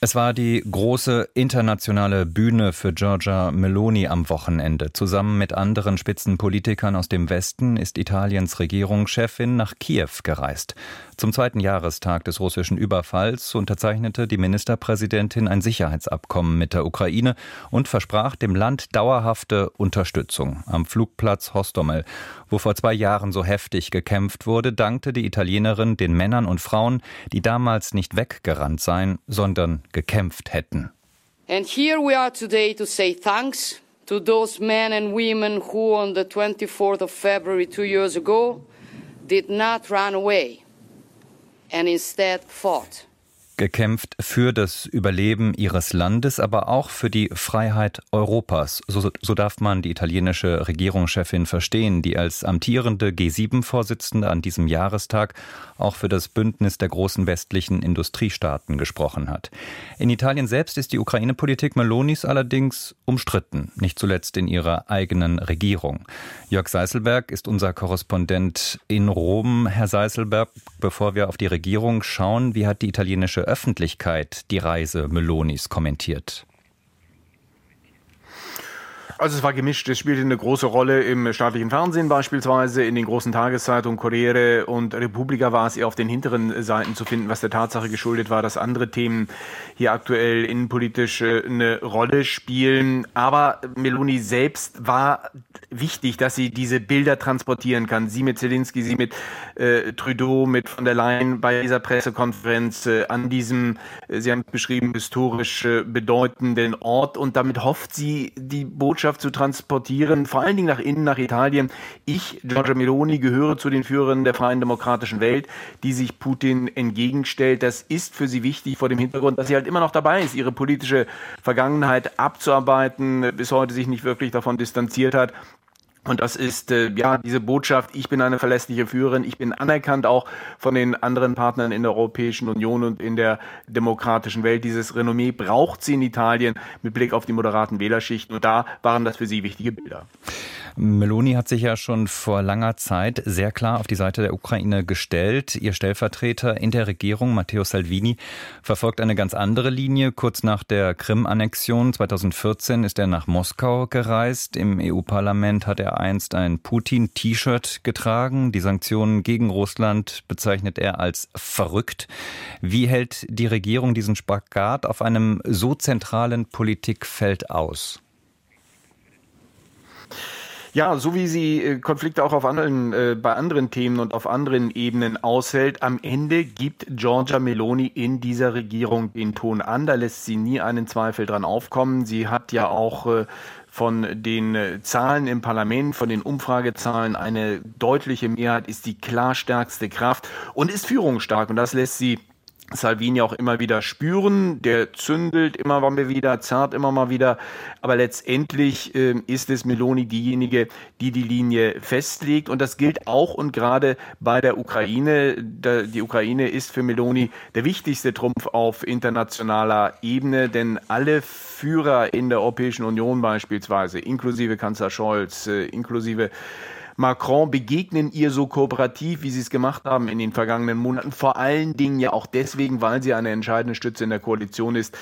Es war die große internationale Bühne für Giorgia Meloni am Wochenende. Zusammen mit anderen Spitzenpolitikern aus dem Westen ist Italiens Regierungschefin nach Kiew gereist. Zum zweiten Jahrestag des russischen Überfalls unterzeichnete die Ministerpräsidentin ein Sicherheitsabkommen mit der Ukraine und versprach dem Land dauerhafte Unterstützung. Am Flugplatz Hostomel, wo vor zwei Jahren so heftig gekämpft wurde, dankte die Italienerin den Männern und Frauen, die damals nicht weggerannt seien, sondern gekämpft hätten. And here we are today to say thanks to those men and women who on the 24th of February two years ago did not run away and instead fought gekämpft für das Überleben ihres Landes, aber auch für die Freiheit Europas. So, so darf man die italienische Regierungschefin verstehen, die als amtierende G7-Vorsitzende an diesem Jahrestag auch für das Bündnis der großen westlichen Industriestaaten gesprochen hat. In Italien selbst ist die Ukraine-Politik Melonis allerdings umstritten, nicht zuletzt in ihrer eigenen Regierung. Jörg Seiselberg ist unser Korrespondent in Rom. Herr Seiselberg, bevor wir auf die Regierung schauen, wie hat die italienische Öffentlichkeit die Reise Melonis kommentiert? Also es war gemischt. Es spielte eine große Rolle im staatlichen Fernsehen beispielsweise, in den großen Tageszeitungen Corriere und Repubblica war es eher auf den hinteren Seiten zu finden, was der Tatsache geschuldet war, dass andere Themen hier aktuell innenpolitisch äh, eine Rolle spielen. Aber Meloni selbst war wichtig, dass sie diese Bilder transportieren kann. Sie mit Zelensky, sie mit äh, Trudeau, mit von der Leyen bei dieser Pressekonferenz äh, an diesem, äh, Sie haben es beschrieben, historisch äh, bedeutenden Ort. Und damit hofft sie, die Botschaft Botschaft zu transportieren, vor allen Dingen nach innen, nach Italien. Ich, Giorgia Meloni, gehöre zu den Führern der freien demokratischen Welt, die sich Putin entgegenstellt. Das ist für sie wichtig vor dem Hintergrund, dass sie halt immer noch dabei ist, ihre politische Vergangenheit abzuarbeiten, bis heute sich nicht wirklich davon distanziert hat. Und das ist äh, ja diese Botschaft, ich bin eine verlässliche Führerin, ich bin anerkannt auch von den anderen Partnern in der Europäischen Union und in der demokratischen Welt. Dieses Renommee braucht sie in Italien mit Blick auf die moderaten Wählerschichten und da waren das für sie wichtige Bilder. Meloni hat sich ja schon vor langer Zeit sehr klar auf die Seite der Ukraine gestellt. Ihr Stellvertreter in der Regierung, Matteo Salvini, verfolgt eine ganz andere Linie. Kurz nach der Krim-Annexion 2014 ist er nach Moskau gereist. Im EU-Parlament hat er einst ein Putin-T-Shirt getragen. Die Sanktionen gegen Russland bezeichnet er als verrückt. Wie hält die Regierung diesen Spagat auf einem so zentralen Politikfeld aus? Ja, so wie sie äh, Konflikte auch auf anderen, äh, bei anderen Themen und auf anderen Ebenen aushält, am Ende gibt Giorgia Meloni in dieser Regierung den Ton an. Da lässt sie nie einen Zweifel dran aufkommen. Sie hat ja auch äh, von den äh, Zahlen im Parlament, von den Umfragezahlen eine deutliche Mehrheit, ist die klar stärkste Kraft und ist führungsstark. Und das lässt sie Salvini auch immer wieder spüren. Der zündelt immer mal wieder, zerrt immer mal wieder. Aber letztendlich äh, ist es Meloni diejenige, die die Linie festlegt. Und das gilt auch und gerade bei der Ukraine. Da, die Ukraine ist für Meloni der wichtigste Trumpf auf internationaler Ebene, denn alle Führer in der Europäischen Union beispielsweise, inklusive Kanzler Scholz, äh, inklusive Macron begegnen ihr so kooperativ, wie sie es gemacht haben in den vergangenen Monaten. Vor allen Dingen ja auch deswegen, weil sie eine entscheidende Stütze in der Koalition ist,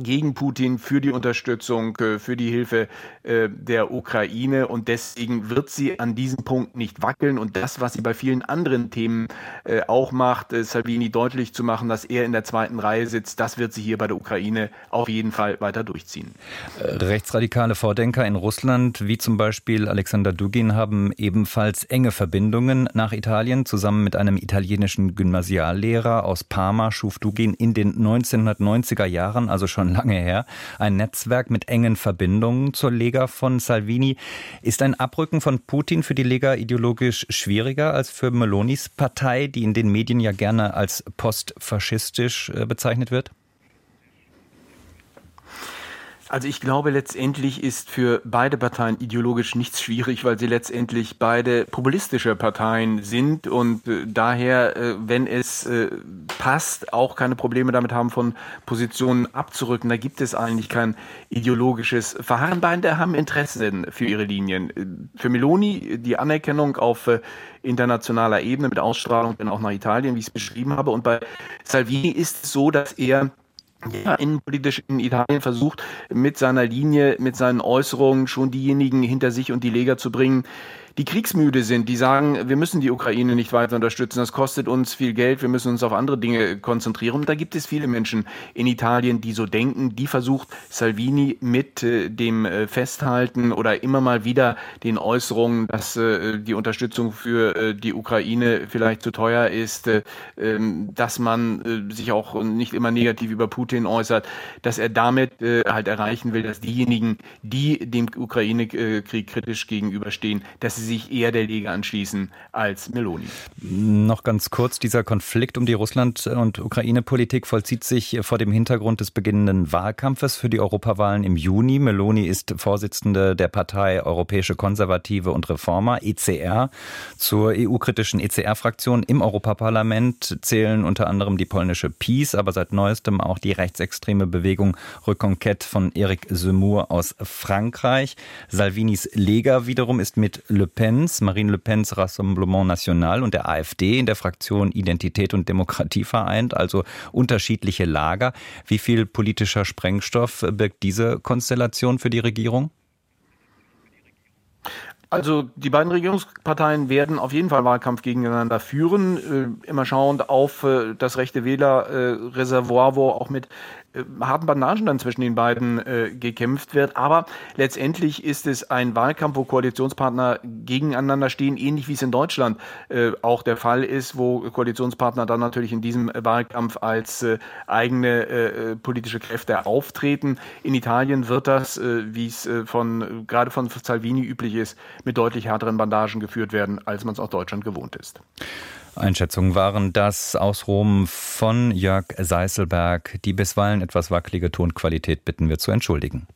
gegen Putin für die Unterstützung, äh, für die Hilfe äh, der Ukraine und deswegen wird sie an diesem Punkt nicht wackeln und das, was sie bei vielen anderen Themen äh, auch macht, Salvini deutlich zu machen, dass er in der zweiten Reihe sitzt, das wird sie hier bei der Ukraine auf jeden Fall weiter durchziehen. Rechtsradikale Vordenker in Russland, wie zum Beispiel Alexander Dugin, haben ebenfalls enge Verbindungen nach Italien. Zusammen mit einem italienischen Gymnasiallehrer aus Parma schuf Dugin in den 1990er Jahren, also schon lange her, ein Netzwerk mit engen Verbindungen zur Lega von Salvini. Ist ein Abrücken von Putin für die Lega ideologisch schwieriger als für Melonis Partei, die in den Medien ja gerne als postfaschistisch äh, bezeichnet wird? Also ich glaube, letztendlich ist für beide Parteien ideologisch nichts schwierig, weil sie letztendlich beide populistische Parteien sind und äh, daher, äh, wenn es äh, passt, auch keine Probleme damit haben, von Positionen abzurücken. Da gibt es eigentlich kein ideologisches Verharren. Beide haben Interessen für ihre Linien. Für Meloni die Anerkennung auf internationaler Ebene mit Ausstrahlung dann auch nach Italien, wie ich es beschrieben habe. Und bei Salvini ist es so, dass er ja, innenpolitisch in Italien versucht, mit seiner Linie, mit seinen Äußerungen schon diejenigen hinter sich und die Lega zu bringen, die kriegsmüde sind, die sagen, wir müssen die Ukraine nicht weiter unterstützen, das kostet uns viel Geld, wir müssen uns auf andere Dinge konzentrieren. Und da gibt es viele Menschen in Italien, die so denken, die versucht Salvini mit äh, dem äh, Festhalten oder immer mal wieder den Äußerungen, dass äh, die Unterstützung für äh, die Ukraine vielleicht zu teuer ist, äh, ähm, dass man äh, sich auch nicht immer negativ über Putin äußert, dass er damit halt erreichen will, dass diejenigen, die dem Ukraine-Krieg kritisch gegenüberstehen, dass sie sich eher der Liga anschließen als Meloni. Noch ganz kurz, dieser Konflikt um die Russland- und Ukraine-Politik vollzieht sich vor dem Hintergrund des beginnenden Wahlkampfes für die Europawahlen im Juni. Meloni ist Vorsitzende der Partei Europäische Konservative und Reformer, ECR. Zur EU-kritischen ECR-Fraktion im Europaparlament zählen unter anderem die polnische PiS, aber seit neuestem auch die rechtsextreme Bewegung Reconquête von Eric Zemmour aus Frankreich. Salvinis Lega wiederum ist mit Le Pens, Marine Le Pens Rassemblement National und der AfD in der Fraktion Identität und Demokratie vereint, also unterschiedliche Lager. Wie viel politischer Sprengstoff birgt diese Konstellation für die Regierung? Also die beiden Regierungsparteien werden auf jeden Fall Wahlkampf gegeneinander führen, äh, immer schauend auf äh, das rechte Wählerreservoir, wo auch mit harten Bandagen dann zwischen den beiden äh, gekämpft wird. Aber letztendlich ist es ein Wahlkampf, wo Koalitionspartner gegeneinander stehen, ähnlich wie es in Deutschland äh, auch der Fall ist, wo Koalitionspartner dann natürlich in diesem Wahlkampf als äh, eigene äh, politische Kräfte auftreten. In Italien wird das, äh, wie es von gerade von Salvini üblich ist, mit deutlich härteren Bandagen geführt werden, als man es aus Deutschland gewohnt ist. Einschätzungen waren das aus Rom von Jörg Seiselberg. Die bisweilen etwas wackelige Tonqualität bitten wir zu entschuldigen.